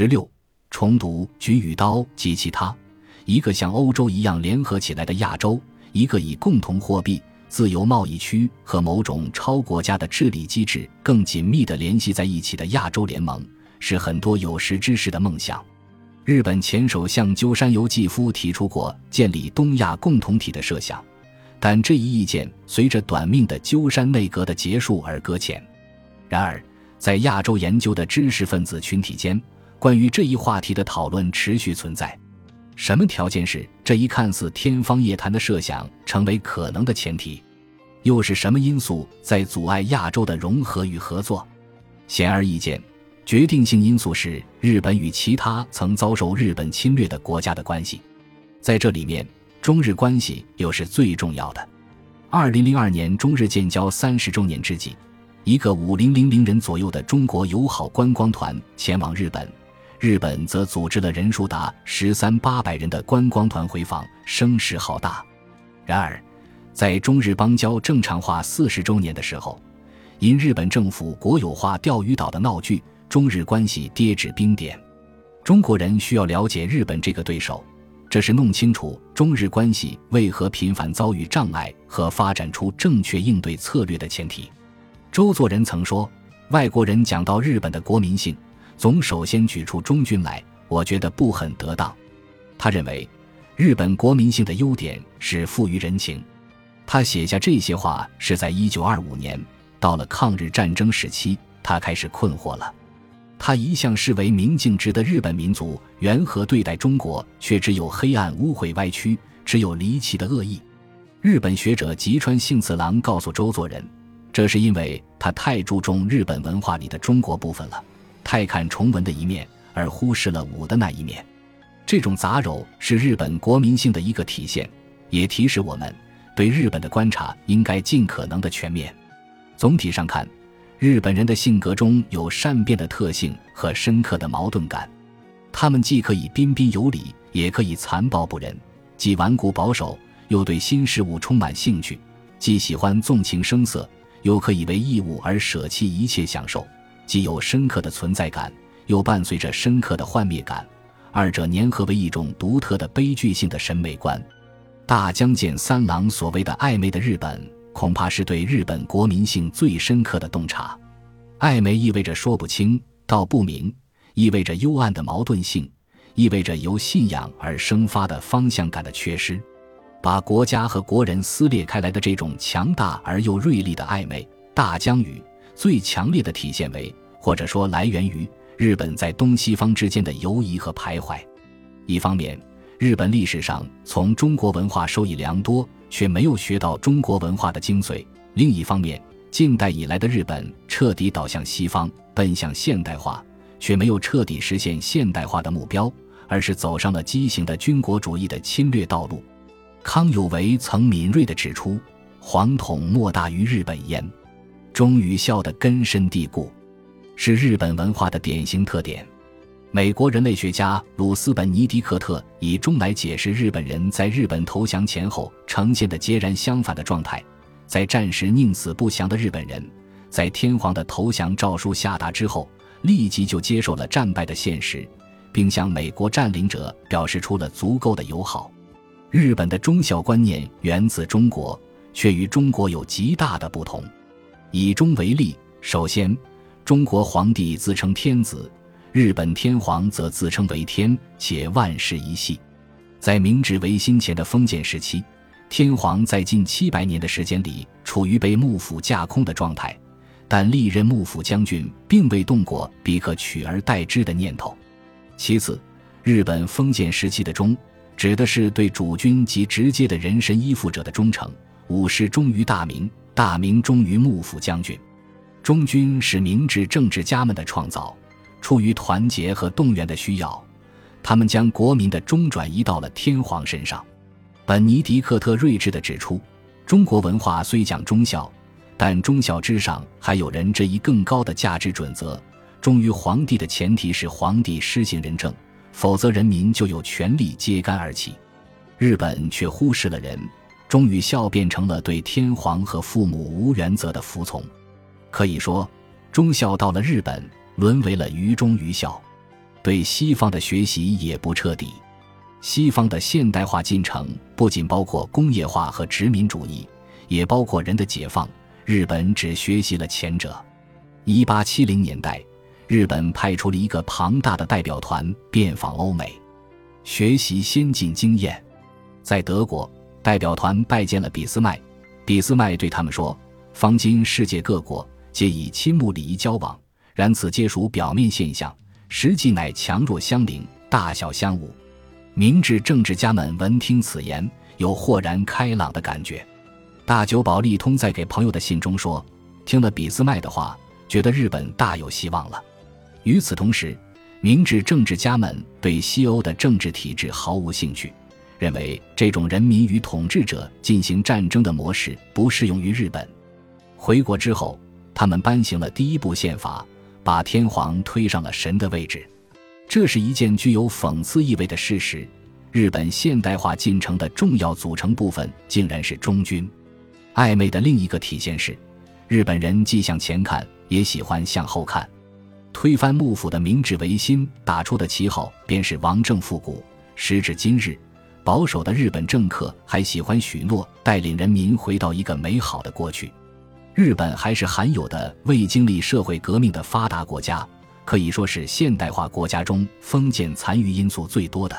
十六，重读举与刀及其他，一个像欧洲一样联合起来的亚洲，一个以共同货币、自由贸易区和某种超国家的治理机制更紧密地联系在一起的亚洲联盟，是很多有识之士的梦想。日本前首相鸠山由纪夫提出过建立东亚共同体的设想，但这一意见随着短命的鸠山内阁的结束而搁浅。然而，在亚洲研究的知识分子群体间，关于这一话题的讨论持续存在。什么条件是这一看似天方夜谭的设想成为可能的前提？又是什么因素在阻碍亚洲的融合与合作？显而易见。决定性因素是日本与其他曾遭受日本侵略的国家的关系，在这里面，中日关系又是最重要的。二零零二年中日建交三十周年之际，一个五零零零人左右的中国友好观光团前往日本，日本则组织了人数达十三八百人的观光团回访，声势浩大。然而，在中日邦交正常化四十周年的时候，因日本政府国有化钓鱼岛的闹剧。中日关系跌至冰点，中国人需要了解日本这个对手，这是弄清楚中日关系为何频繁遭遇障碍和发展出正确应对策略的前提。周作人曾说：“外国人讲到日本的国民性，总首先举出中军来，我觉得不很得当。”他认为，日本国民性的优点是富于人情。他写下这些话是在一九二五年，到了抗日战争时期，他开始困惑了。他一向视为明镜直的日本民族，缘何对待中国却只有黑暗、污秽、歪曲，只有离奇的恶意？日本学者吉川幸次郎告诉周作人，这是因为他太注重日本文化里的中国部分了，太看重文的一面，而忽视了武的那一面。这种杂糅是日本国民性的一个体现，也提示我们对日本的观察应该尽可能的全面。总体上看。日本人的性格中有善变的特性和深刻的矛盾感，他们既可以彬彬有礼，也可以残暴不仁；既顽固保守，又对新事物充满兴趣；既喜欢纵情声色，又可以为义务而舍弃一切享受；既有深刻的存在感，又伴随着深刻的幻灭感，二者粘合为一种独特的悲剧性的审美观。大江健三郎所谓的暧昧的日本。恐怕是对日本国民性最深刻的洞察。暧昧意味着说不清道不明，意味着幽暗的矛盾性，意味着由信仰而生发的方向感的缺失。把国家和国人撕裂开来的这种强大而又锐利的暧昧，大江语最强烈的体现为，或者说来源于日本在东西方之间的游移和徘徊。一方面，日本历史上从中国文化受益良多。却没有学到中国文化的精髓。另一方面，近代以来的日本彻底倒向西方，奔向现代化，却没有彻底实现现代化的目标，而是走上了畸形的军国主义的侵略道路。康有为曾敏锐地指出：“皇统莫大于日本焉。”忠于孝的根深蒂固，是日本文化的典型特点。美国人类学家鲁斯本尼迪克特以忠来解释日本人在日本投降前后呈现的截然相反的状态。在战时宁死不降的日本人，在天皇的投降诏书下达之后，立即就接受了战败的现实，并向美国占领者表示出了足够的友好。日本的忠孝观念源自中国，却与中国有极大的不同。以忠为例，首先，中国皇帝自称天子。日本天皇则自称为天，且万世一系。在明治维新前的封建时期，天皇在近七百年的时间里处于被幕府架空的状态，但历任幕府将军并未动过比可取而代之的念头。其次，日本封建时期的忠，指的是对主君及直接的人身依附者的忠诚。武士忠于大明，大明忠于幕府将军。忠君是明治政治家们的创造。出于团结和动员的需要，他们将国民的忠转移到了天皇身上。本尼迪克特睿智地指出，中国文化虽讲忠孝，但忠孝之上还有人这一更高的价值准则：忠于皇帝的前提是皇帝施行仁政，否则人民就有权利揭竿而起。日本却忽视了人，忠与孝变成了对天皇和父母无原则的服从。可以说，忠孝到了日本。沦为了愚忠愚孝，对西方的学习也不彻底。西方的现代化进程不仅包括工业化和殖民主义，也包括人的解放。日本只学习了前者。一八七零年代，日本派出了一个庞大的代表团遍访欧美，学习先进经验。在德国，代表团拜见了俾斯麦，俾斯麦对他们说：“方今世界各国皆以亲睦礼仪交往，然此皆属表面现象，实际乃强弱相邻，大小相侮。”明治政治家们闻听此言，有豁然开朗的感觉。大久保利通在给朋友的信中说：“听了俾斯麦的话，觉得日本大有希望了。”与此同时，明治政治家们对西欧的政治体制毫无兴趣，认为这种人民与统治者进行战争的模式不适用于日本。回国之后，他们颁行了第一部宪法，把天皇推上了神的位置。这是一件具有讽刺意味的事实：日本现代化进程的重要组成部分竟然是忠君。暧昧的另一个体现是，日本人既向前看，也喜欢向后看。推翻幕府的明治维新打出的旗号便是王政复古。时至今日，保守的日本政客还喜欢许诺带领人民回到一个美好的过去。日本还是罕有的未经历社会革命的发达国家。可以说是现代化国家中封建残余因素最多的，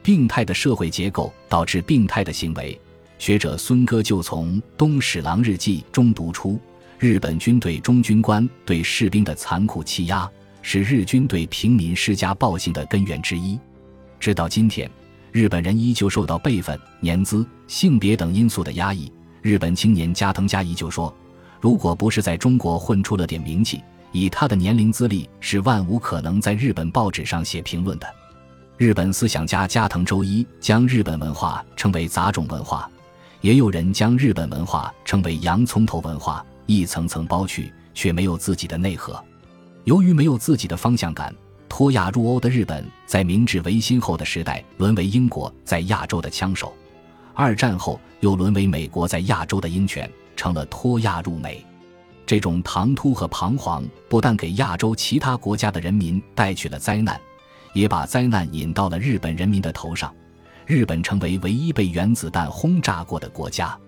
病态的社会结构导致病态的行为。学者孙戈就从《东史郎日记》中读出，日本军队中军官对士兵的残酷欺压，是日军对平民施加暴行的根源之一。直到今天，日本人依旧受到辈分、年资、性别等因素的压抑。日本青年加藤嘉一就说：“如果不是在中国混出了点名气。”以他的年龄资历，是万无可能在日本报纸上写评论的。日本思想家加藤周一将日本文化称为杂种文化，也有人将日本文化称为洋葱头文化，一层层剥去，却没有自己的内核。由于没有自己的方向感，脱亚入欧的日本在明治维新后的时代沦为英国在亚洲的枪手，二战后又沦为美国在亚洲的鹰犬，成了脱亚入美。这种唐突和彷徨，不但给亚洲其他国家的人民带去了灾难，也把灾难引到了日本人民的头上。日本成为唯一被原子弹轰炸过的国家，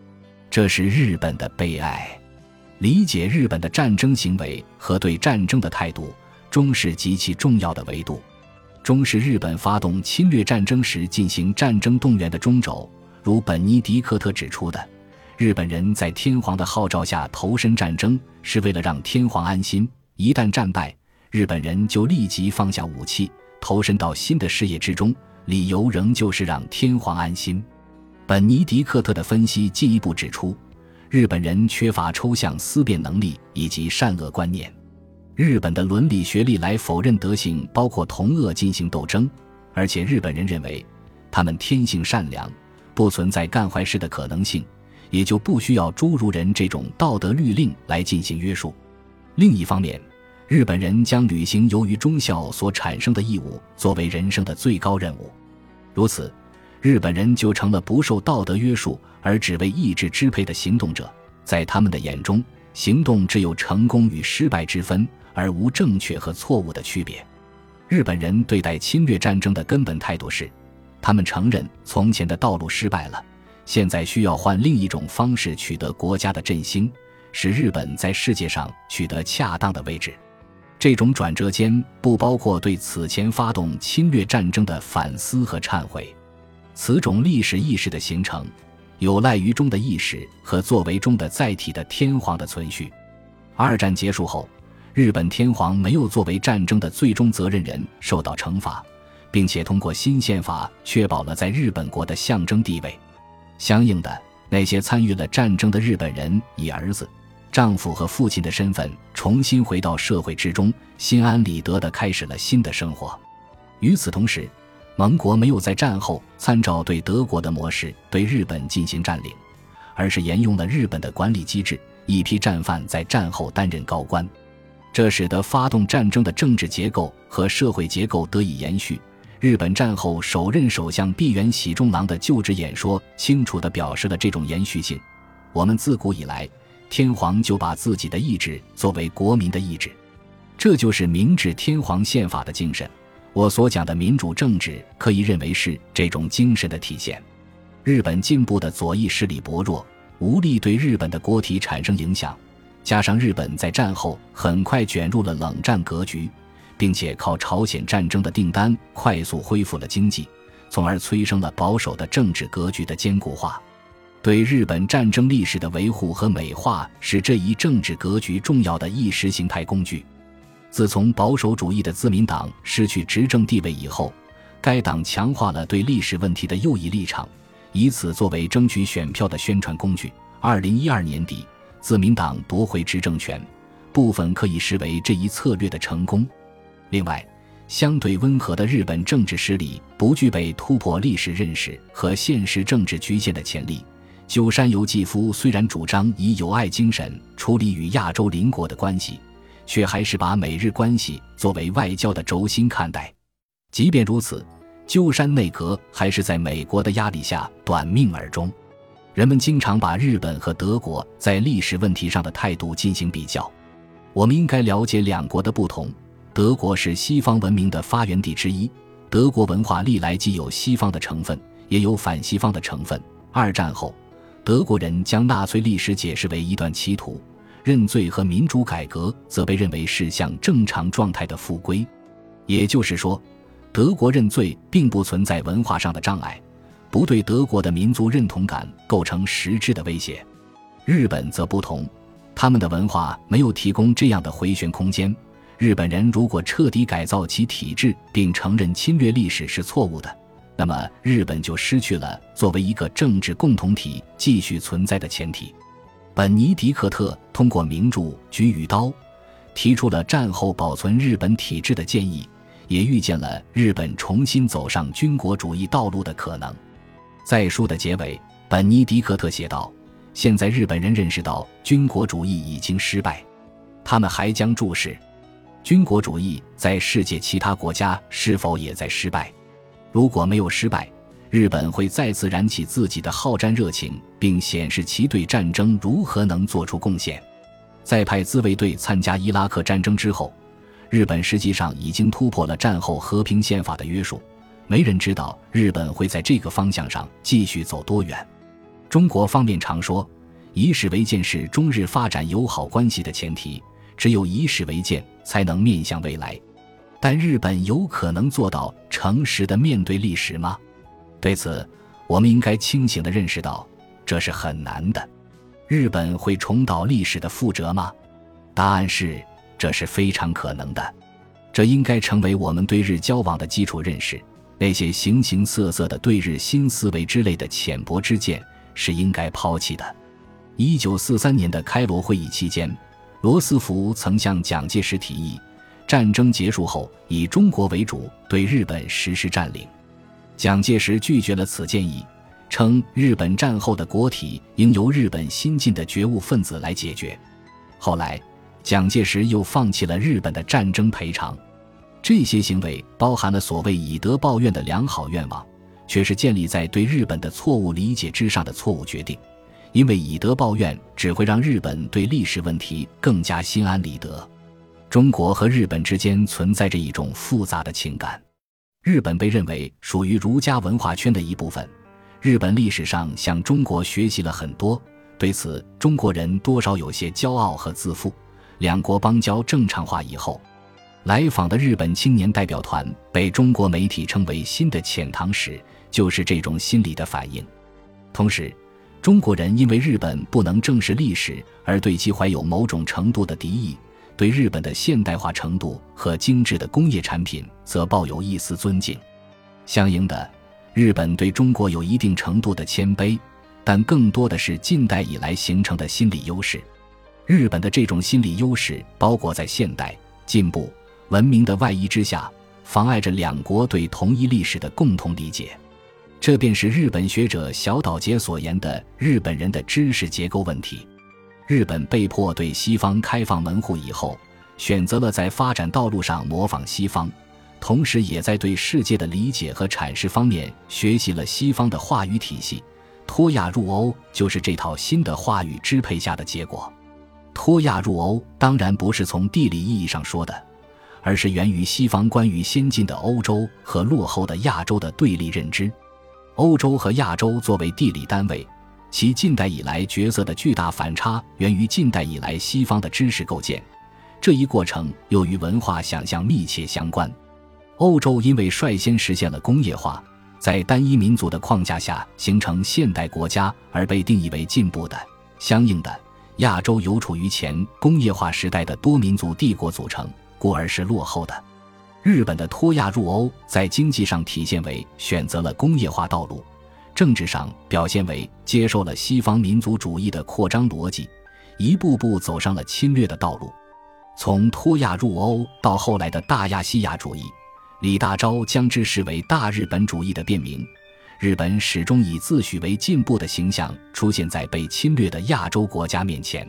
这是日本的悲哀。理解日本的战争行为和对战争的态度，终是极其重要的维度，终是日本发动侵略战争时进行战争动员的中轴。如本尼迪克特指出的。日本人在天皇的号召下投身战争，是为了让天皇安心。一旦战败，日本人就立即放下武器，投身到新的事业之中，理由仍旧是让天皇安心。本尼迪克特的分析进一步指出，日本人缺乏抽象思辨能力以及善恶观念。日本的伦理学历来否认德性包括同恶进行斗争，而且日本人认为他们天性善良，不存在干坏事的可能性。也就不需要诸如人这种道德律令来进行约束。另一方面，日本人将履行由于忠孝所产生的义务作为人生的最高任务，如此，日本人就成了不受道德约束而只为意志支配的行动者。在他们的眼中，行动只有成功与失败之分，而无正确和错误的区别。日本人对待侵略战争的根本态度是，他们承认从前的道路失败了。现在需要换另一种方式取得国家的振兴，使日本在世界上取得恰当的位置。这种转折间不包括对此前发动侵略战争的反思和忏悔。此种历史意识的形成，有赖于中的意识和作为中的载体的天皇的存续。二战结束后，日本天皇没有作为战争的最终责任人受到惩罚，并且通过新宪法确保了在日本国的象征地位。相应的，那些参与了战争的日本人以儿子、丈夫和父亲的身份重新回到社会之中，心安理得地开始了新的生活。与此同时，盟国没有在战后参照对德国的模式对日本进行占领，而是沿用了日本的管理机制，一批战犯在战后担任高官，这使得发动战争的政治结构和社会结构得以延续。日本战后首任首相闭原喜重郎的就职演说，清楚地表示了这种延续性。我们自古以来，天皇就把自己的意志作为国民的意志，这就是明治天皇宪法的精神。我所讲的民主政治，可以认为是这种精神的体现。日本进步的左翼势力薄弱，无力对日本的国体产生影响，加上日本在战后很快卷入了冷战格局，并且靠朝鲜战争的订单快速恢复了经济，从而催生了保守的政治格局的坚固化。对日本战争历史的维护和美化是这一政治格局重要的意识形态工具。自从保守主义的自民党失去执政地位以后，该党强化了对历史问题的右翼立场，以此作为争取选票的宣传工具。二零一二年底，自民党夺回执政权，部分可以视为这一策略的成功。另外，相对温和的日本政治势力不具备突破历史认识和现实政治局限的潜力。鸠山由纪夫虽然主张以友爱精神处理与亚洲邻国的关系，却还是把美日关系作为外交的轴心看待。即便如此，鸠山内阁还是在美国的压力下短命而终。人们经常把日本和德国在历史问题上的态度进行比较。我们应该了解两国的不同。德国是西方文明的发源地之一，德国文化历来既有西方的成分，也有反西方的成分。二战后。德国人将纳粹历史解释为一段歧途，认罪和民主改革则被认为是向正常状态的复归。也就是说，德国认罪并不存在文化上的障碍，不对德国的民族认同感构成实质的威胁。日本则不同，他们的文化没有提供这样的回旋空间。日本人如果彻底改造其体制，并承认侵略历史是错误的。那么，日本就失去了作为一个政治共同体继续存在的前提。本尼迪克特通过名著《菊与刀》，提出了战后保存日本体制的建议，也预见了日本重新走上军国主义道路的可能。在书的结尾，本尼迪克特写道：“现在日本人认识到军国主义已经失败，他们还将注视军国主义在世界其他国家是否也在失败。”如果没有失败，日本会再次燃起自己的好战热情，并显示其对战争如何能做出贡献。在派自卫队参加伊拉克战争之后，日本实际上已经突破了战后和平宪法的约束。没人知道日本会在这个方向上继续走多远。中国方面常说，以史为鉴是中日发展友好关系的前提，只有以史为鉴，才能面向未来。但日本有可能做到诚实的面对历史吗？对此，我们应该清醒地认识到，这是很难的。日本会重蹈历史的覆辙吗？答案是，这是非常可能的。这应该成为我们对日交往的基础认识。那些形形色色的对日新思维之类的浅薄之见是应该抛弃的。一九四三年的开罗会议期间，罗斯福曾向蒋介石提议。战争结束后，以中国为主对日本实施占领。蒋介石拒绝了此建议，称日本战后的国体应由日本新进的觉悟分子来解决。后来，蒋介石又放弃了日本的战争赔偿。这些行为包含了所谓以德报怨的良好愿望，却是建立在对日本的错误理解之上的错误决定。因为以德报怨只会让日本对历史问题更加心安理得。中国和日本之间存在着一种复杂的情感。日本被认为属于儒家文化圈的一部分，日本历史上向中国学习了很多，对此中国人多少有些骄傲和自负。两国邦交正常化以后，来访的日本青年代表团被中国媒体称为“新的遣唐使”，就是这种心理的反应。同时，中国人因为日本不能正视历史，而对其怀有某种程度的敌意。对日本的现代化程度和精致的工业产品则抱有一丝尊敬，相应的，日本对中国有一定程度的谦卑，但更多的是近代以来形成的心理优势。日本的这种心理优势包裹在现代进步文明的外衣之下，妨碍着两国对同一历史的共同理解。这便是日本学者小岛节所言的日本人的知识结构问题。日本被迫对西方开放门户以后，选择了在发展道路上模仿西方，同时也在对世界的理解和阐释方面学习了西方的话语体系。脱亚入欧就是这套新的话语支配下的结果。脱亚入欧当然不是从地理意义上说的，而是源于西方关于先进的欧洲和落后的亚洲的对立认知。欧洲和亚洲作为地理单位，其近代以来角色的巨大反差源于近代以来西方的知识构建。这一过程又与文化想象密切相关。欧洲因为率先实现了工业化，在单一民族的框架下形成现代国家而被定义为进步的。相应的，亚洲由处于前工业化时代的多民族帝国组成，故而是落后的。日本的脱亚入欧，在经济上体现为选择了工业化道路，政治上表现为接受了西方民族主义的扩张逻辑，一步步走上了侵略的道路。从脱亚入欧到后来的大亚细亚主义，李大钊将之视为大日本主义的变名。日本始终以自诩为进步的形象出现在被侵略的亚洲国家面前。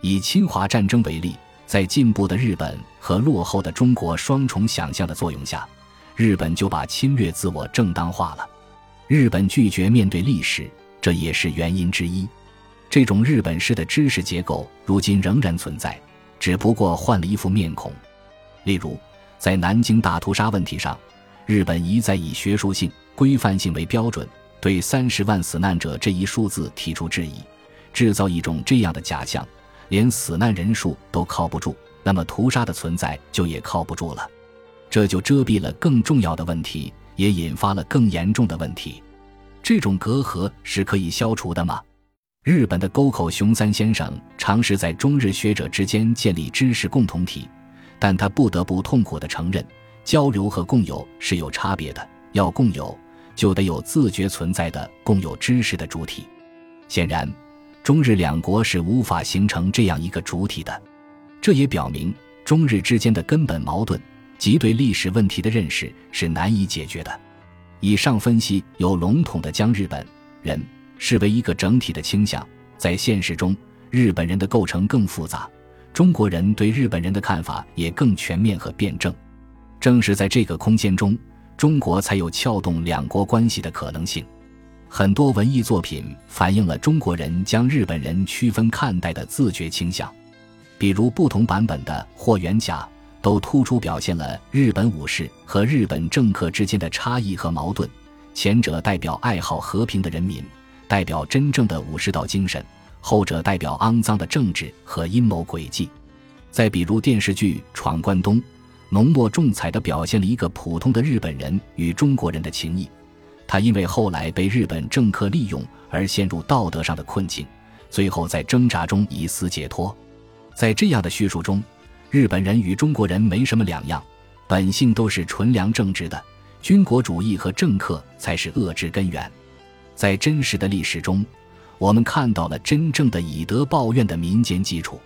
以侵华战争为例，在进步的日本和落后的中国双重想象的作用下，日本就把侵略自我正当化了。日本拒绝面对历史，这也是原因之一。这种日本式的知识结构如今仍然存在，只不过换了一副面孔。例如，在南京大屠杀问题上，日本一再以学术性。规范性为标准，对三十万死难者这一数字提出质疑，制造一种这样的假象：连死难人数都靠不住，那么屠杀的存在就也靠不住了。这就遮蔽了更重要的问题，也引发了更严重的问题。这种隔阂是可以消除的吗？日本的沟口雄三先生尝试在中日学者之间建立知识共同体，但他不得不痛苦地承认，交流和共有是有差别的。要共有。就得有自觉存在的共有知识的主体。显然，中日两国是无法形成这样一个主体的。这也表明，中日之间的根本矛盾及对历史问题的认识是难以解决的。以上分析有笼统的将日本人视为一个整体的倾向，在现实中，日本人的构成更复杂，中国人对日本人的看法也更全面和辩证。正是在这个空间中。中国才有撬动两国关系的可能性。很多文艺作品反映了中国人将日本人区分看待的自觉倾向，比如不同版本的《霍元甲》都突出表现了日本武士和日本政客之间的差异和矛盾。前者代表爱好和平的人民，代表真正的武士道精神；后者代表肮脏的政治和阴谋诡计。再比如电视剧《闯关东》。浓墨重彩地表现了一个普通的日本人与中国人的情谊。他因为后来被日本政客利用而陷入道德上的困境，最后在挣扎中以死解脱。在这样的叙述中，日本人与中国人没什么两样，本性都是纯良正直的。军国主义和政客才是恶之根源。在真实的历史中，我们看到了真正的以德报怨的民间基础。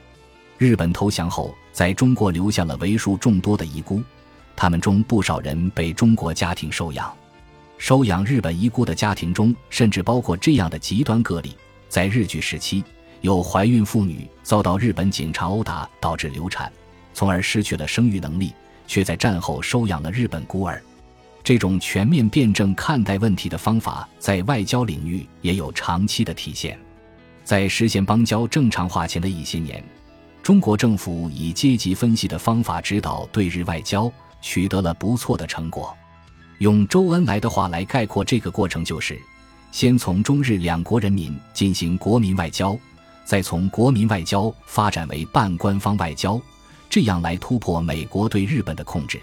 日本投降后，在中国留下了为数众多的遗孤，他们中不少人被中国家庭收养。收养日本遗孤的家庭中，甚至包括这样的极端个例：在日据时期，有怀孕妇女遭到日本警察殴打，导致流产，从而失去了生育能力，却在战后收养了日本孤儿。这种全面辩证看待问题的方法，在外交领域也有长期的体现。在实现邦交正常化前的一些年。中国政府以阶级分析的方法指导对日外交，取得了不错的成果。用周恩来的话来概括这个过程，就是先从中日两国人民进行国民外交，再从国民外交发展为半官方外交，这样来突破美国对日本的控制。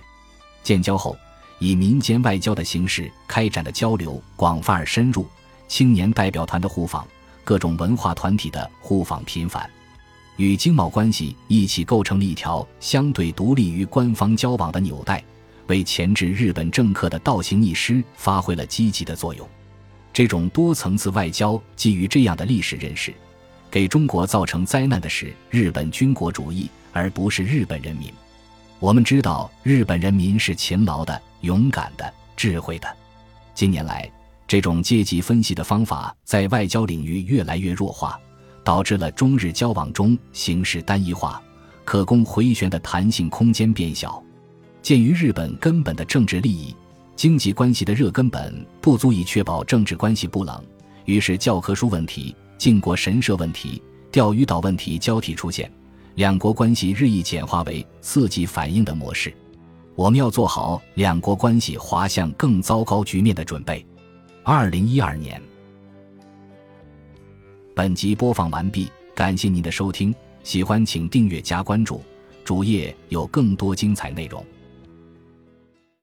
建交后，以民间外交的形式开展的交流广泛而深入，青年代表团的互访，各种文化团体的互访频繁。与经贸关系一起构成了一条相对独立于官方交往的纽带，为钳制日本政客的倒行逆施发挥了积极的作用。这种多层次外交基于这样的历史认识，给中国造成灾难的是日本军国主义，而不是日本人民。我们知道，日本人民是勤劳的、勇敢的、智慧的。近年来，这种阶级分析的方法在外交领域越来越弱化。导致了中日交往中形式单一化，可供回旋的弹性空间变小。鉴于日本根本的政治利益、经济关系的热根本不足以确保政治关系不冷，于是教科书问题、靖国神社问题、钓鱼岛问题交替出现，两国关系日益简化为刺激反应的模式。我们要做好两国关系滑向更糟糕局面的准备。二零一二年，本集播放完毕，感谢您的收听，喜欢请订阅加关注，主页有更多精彩内容。